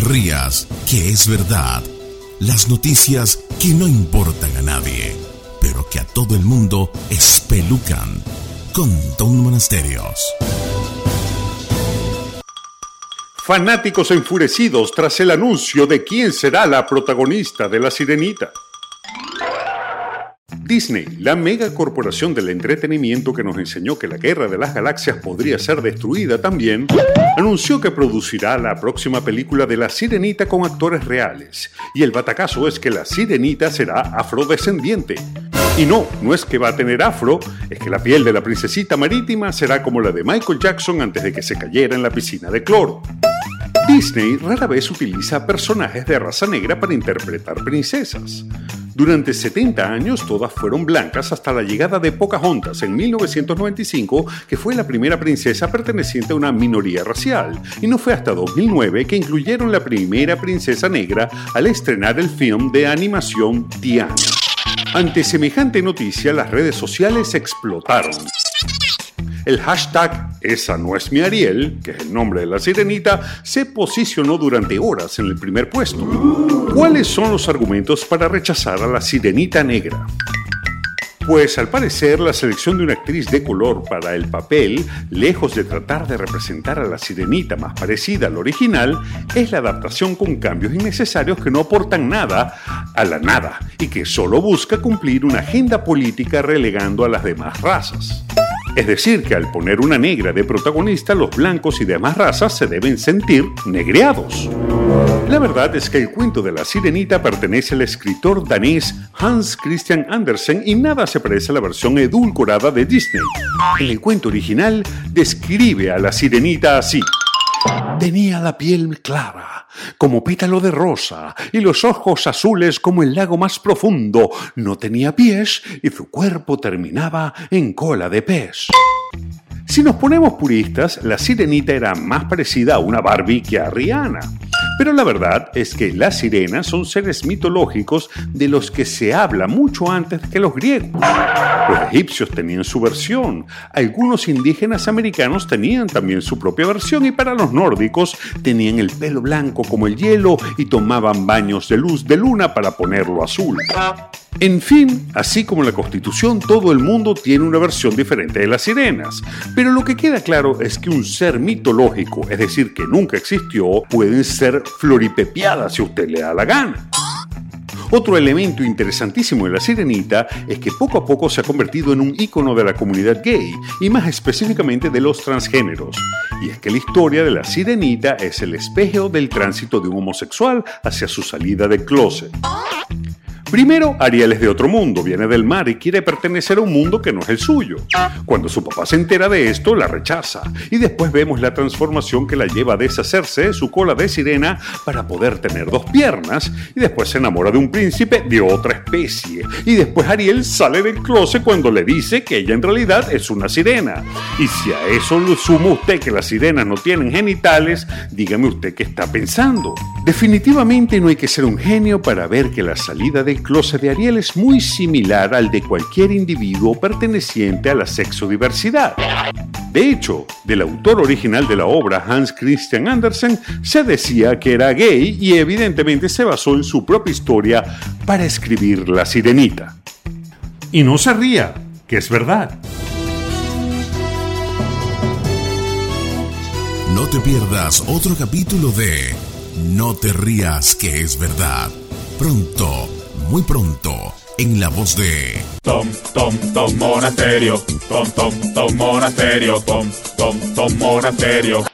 rías, que es verdad. Las noticias que no importan a nadie, pero que a todo el mundo espelucan. Con Don Monasterios. Fanáticos enfurecidos tras el anuncio de quién será la protagonista de La Sirenita. Disney, la megacorporación del entretenimiento que nos enseñó que la guerra de las galaxias podría ser destruida también, anunció que producirá la próxima película de La Sirenita con actores reales. Y el batacazo es que La Sirenita será afrodescendiente. Y no, no es que va a tener afro, es que la piel de la princesita marítima será como la de Michael Jackson antes de que se cayera en la piscina de cloro. Disney rara vez utiliza personajes de raza negra para interpretar princesas. Durante 70 años todas fueron blancas hasta la llegada de Pocahontas en 1995, que fue la primera princesa perteneciente a una minoría racial, y no fue hasta 2009 que incluyeron la primera princesa negra al estrenar el film de animación Tiana. Ante semejante noticia, las redes sociales explotaron. El hashtag Esa no es mi Ariel, que es el nombre de la sirenita, se posicionó durante horas en el primer puesto. ¿Cuáles son los argumentos para rechazar a la sirenita negra? Pues al parecer la selección de una actriz de color para el papel, lejos de tratar de representar a la sirenita más parecida al original, es la adaptación con cambios innecesarios que no aportan nada a la nada y que solo busca cumplir una agenda política relegando a las demás razas. Es decir, que al poner una negra de protagonista, los blancos y demás razas se deben sentir negreados. La verdad es que el cuento de la sirenita pertenece al escritor danés Hans Christian Andersen y nada se parece a la versión edulcorada de Disney. En el cuento original describe a la sirenita así. Tenía la piel clara, como pétalo de rosa, y los ojos azules como el lago más profundo. No tenía pies y su cuerpo terminaba en cola de pez. Si nos ponemos puristas, la sirenita era más parecida a una Barbie que a Rihanna. Pero la verdad es que las sirenas son seres mitológicos de los que se habla mucho antes que los griegos. Los egipcios tenían su versión, algunos indígenas americanos tenían también su propia versión y para los nórdicos tenían el pelo blanco como el hielo y tomaban baños de luz de luna para ponerlo azul. En fin, así como la Constitución, todo el mundo tiene una versión diferente de las sirenas. Pero lo que queda claro es que un ser mitológico, es decir, que nunca existió, pueden ser floripepiadas si usted le da la gana. Otro elemento interesantísimo de la sirenita es que poco a poco se ha convertido en un ícono de la comunidad gay y más específicamente de los transgéneros. Y es que la historia de la sirenita es el espejo del tránsito de un homosexual hacia su salida del closet. Primero, Ariel es de otro mundo, viene del mar y quiere pertenecer a un mundo que no es el suyo. Cuando su papá se entera de esto, la rechaza. Y después vemos la transformación que la lleva a deshacerse de su cola de sirena para poder tener dos piernas. Y después se enamora de un príncipe de otra especie. Y después Ariel sale del closet cuando le dice que ella en realidad es una sirena. Y si a eso le suma usted que las sirenas no tienen genitales, dígame usted qué está pensando. Definitivamente no hay que ser un genio para ver que la salida del closet de Ariel es muy similar al de cualquier individuo perteneciente a la sexodiversidad. De hecho, del autor original de la obra, Hans Christian Andersen, se decía que era gay y evidentemente se basó en su propia historia para escribir La Sirenita. Y no se ría, que es verdad. No te pierdas otro capítulo de No te rías, que es verdad. Pronto muy pronto en la voz de Tom Tom Tom Monasterio. Tom Tom Tom Monasterio. Tom Tom Tom Monasterio